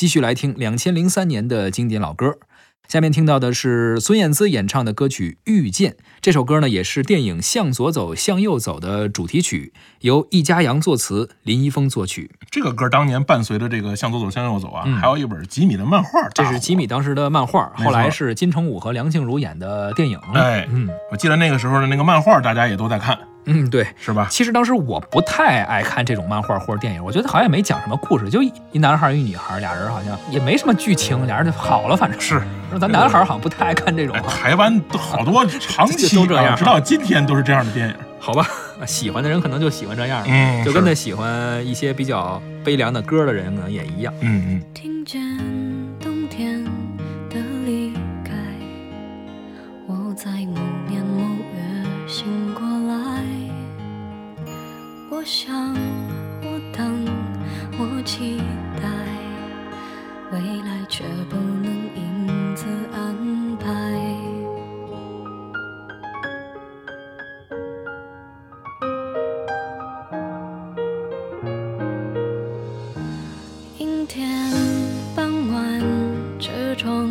继续来听两千零三年的经典老歌。下面听到的是孙燕姿演唱的歌曲《遇见》。这首歌呢，也是电影《向左走，向右走》的主题曲，由易家扬作词，林一峰作曲。这个歌当年伴随着这个《向左走，向右走》啊，还有一本吉米的漫画，这是吉米当时的漫画，后来是金城武和梁静茹演的电影。哎，嗯，我记得那个时候的那个漫画，大家也都在看。嗯，对，是吧？其实当时我不太爱看这种漫画或者电影，我觉得好像也没讲什么故事，就一男孩一女孩，俩人好像也没什么剧情，俩人就好了，反正是。咱男孩好像不太爱看这种。台湾都好多 长期都这样，直到今天都是这样的电影。好吧，喜欢的人可能就喜欢这样，嗯，就跟那喜欢一些比较悲凉的歌的人可能也一样。嗯嗯。听见想，我等，我期待，未来却不能因此安排。阴天傍晚，车窗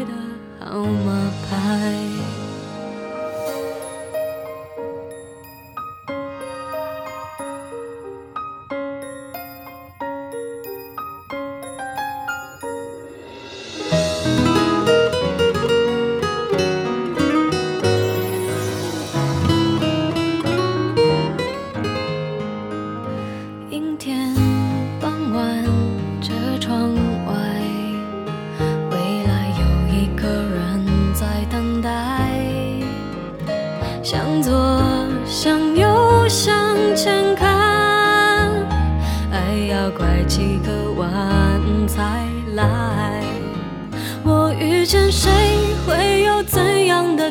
on my pie. 向左，向右，向前看，爱要拐几个弯才来。我遇见谁，会有怎样的